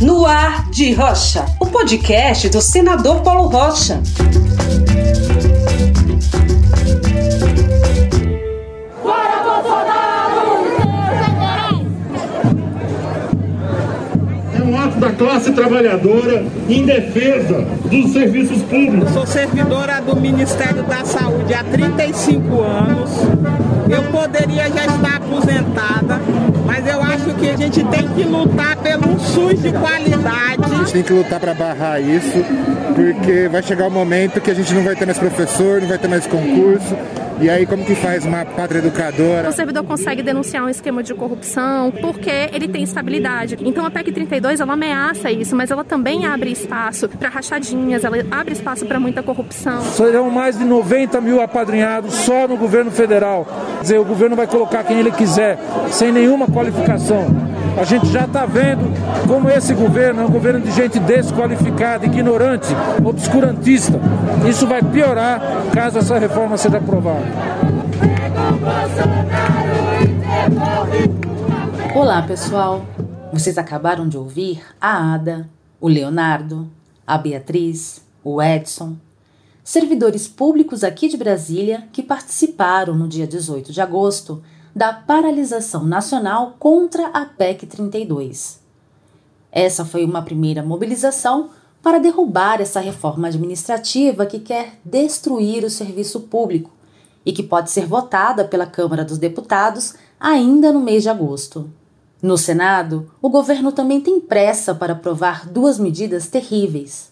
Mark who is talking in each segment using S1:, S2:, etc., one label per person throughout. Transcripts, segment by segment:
S1: No Ar de Rocha, o podcast do senador Paulo Rocha.
S2: da classe trabalhadora em defesa dos serviços públicos.
S3: Sou servidora do Ministério da Saúde há 35 anos. Eu poderia já estar aposentada, mas eu acho que a gente tem que lutar pelo SUS de qualidade.
S4: A gente tem que lutar para barrar isso, porque vai chegar o um momento que a gente não vai ter mais professor, não vai ter mais concurso e aí, como que faz uma pátria educadora?
S5: O servidor consegue denunciar um esquema de corrupção porque ele tem estabilidade. Então, a PEC 32 ela ameaça isso, mas ela também abre espaço para rachadinhas, ela abre espaço para muita corrupção.
S6: Serão mais de 90 mil apadrinhados só no governo federal. Quer dizer, o governo vai colocar quem ele quiser, sem nenhuma qualificação. A gente já está vendo como esse governo é um governo de gente desqualificada, ignorante, obscurantista. Isso vai piorar caso essa reforma seja aprovada.
S7: Olá, pessoal. Vocês acabaram de ouvir a Ada, o Leonardo, a Beatriz, o Edson, servidores públicos aqui de Brasília que participaram no dia 18 de agosto da paralisação nacional contra a PEC 32. Essa foi uma primeira mobilização para derrubar essa reforma administrativa que quer destruir o serviço público e que pode ser votada pela Câmara dos Deputados ainda no mês de agosto. No Senado, o governo também tem pressa para aprovar duas medidas terríveis: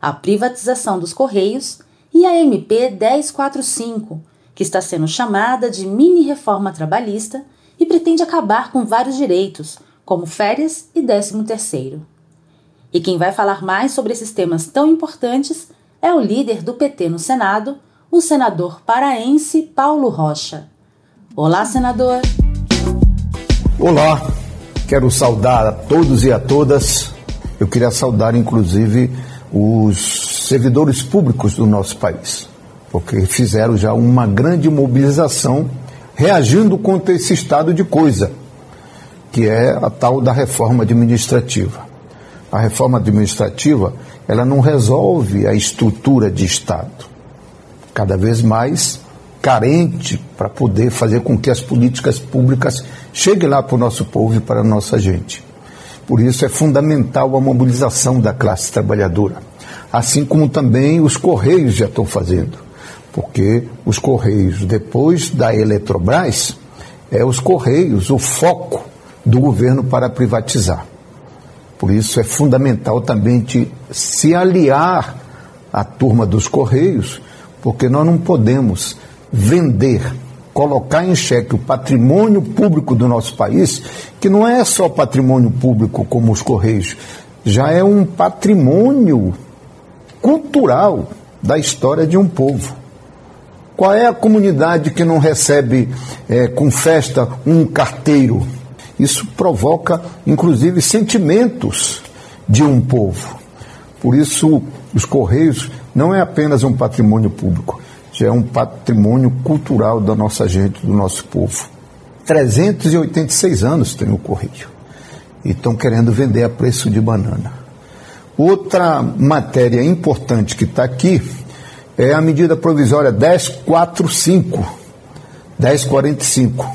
S7: a privatização dos Correios e a MP 1045, que está sendo chamada de mini-reforma trabalhista e pretende acabar com vários direitos, como férias e 13 terceiro. E quem vai falar mais sobre esses temas tão importantes é o líder do PT no Senado, o senador paraense Paulo Rocha. Olá, senador.
S8: Olá, quero saudar a todos e a todas. Eu queria saudar, inclusive, os servidores públicos do nosso país, porque fizeram já uma grande mobilização reagindo contra esse estado de coisa, que é a tal da reforma administrativa. A reforma administrativa ela não resolve a estrutura de Estado, cada vez mais carente para poder fazer com que as políticas públicas cheguem lá para o nosso povo e para a nossa gente. Por isso é fundamental a mobilização da classe trabalhadora, assim como também os Correios já estão fazendo, porque os Correios, depois da Eletrobras, é os Correios o foco do governo para privatizar. Por isso é fundamental também de se aliar à turma dos Correios, porque nós não podemos vender, colocar em xeque o patrimônio público do nosso país, que não é só patrimônio público como os Correios, já é um patrimônio cultural da história de um povo. Qual é a comunidade que não recebe é, com festa um carteiro? Isso provoca, inclusive, sentimentos de um povo. Por isso, os Correios não é apenas um patrimônio público, já é um patrimônio cultural da nossa gente, do nosso povo. 386 anos tem o Correio e estão querendo vender a preço de banana. Outra matéria importante que está aqui é a medida provisória 1045, 1045,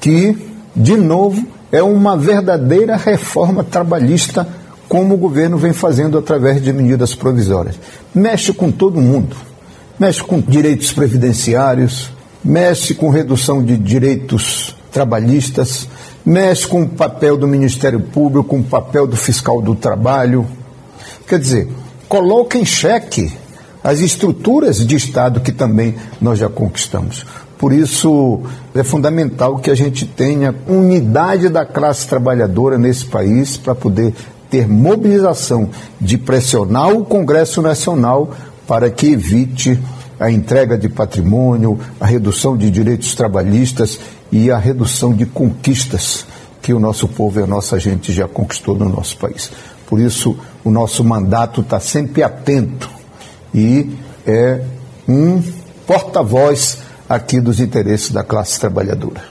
S8: que de novo, é uma verdadeira reforma trabalhista, como o governo vem fazendo através de medidas provisórias. Mexe com todo mundo. Mexe com direitos previdenciários, mexe com redução de direitos trabalhistas, mexe com o papel do Ministério Público, com o papel do fiscal do trabalho. Quer dizer, coloca em xeque as estruturas de Estado que também nós já conquistamos. Por isso, é fundamental que a gente tenha unidade da classe trabalhadora nesse país para poder ter mobilização de pressionar o Congresso Nacional para que evite a entrega de patrimônio, a redução de direitos trabalhistas e a redução de conquistas que o nosso povo e a nossa gente já conquistou no nosso país. Por isso, o nosso mandato está sempre atento e é um porta-voz aqui dos interesses da classe trabalhadora.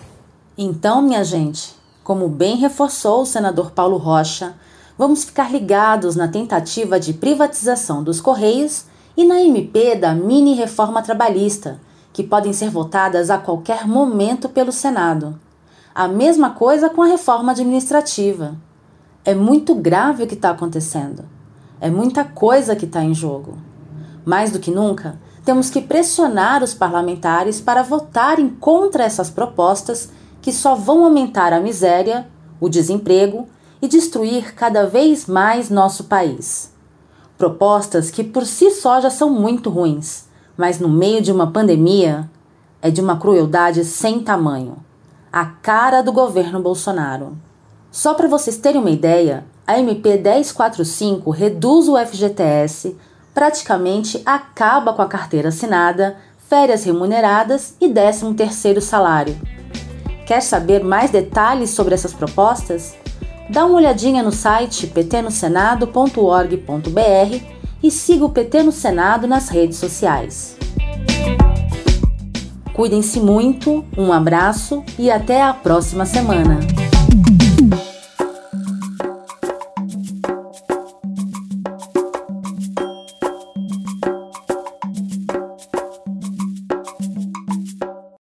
S7: Então, minha gente, como bem reforçou o senador Paulo Rocha, vamos ficar ligados na tentativa de privatização dos Correios e na MP da mini reforma trabalhista, que podem ser votadas a qualquer momento pelo Senado. A mesma coisa com a reforma administrativa. É muito grave o que está acontecendo. É muita coisa que está em jogo. Mais do que nunca, temos que pressionar os parlamentares para votarem contra essas propostas que só vão aumentar a miséria, o desemprego e destruir cada vez mais nosso país. Propostas que por si só já são muito ruins, mas no meio de uma pandemia é de uma crueldade sem tamanho. A cara do governo Bolsonaro. Só para vocês terem uma ideia, a MP 1045 reduz o FGTS, praticamente acaba com a carteira assinada, férias remuneradas e 13º salário. Quer saber mais detalhes sobre essas propostas? Dá uma olhadinha no site ptnosenado.org.br e siga o PT no Senado nas redes sociais. Cuidem-se muito, um abraço e até a próxima semana.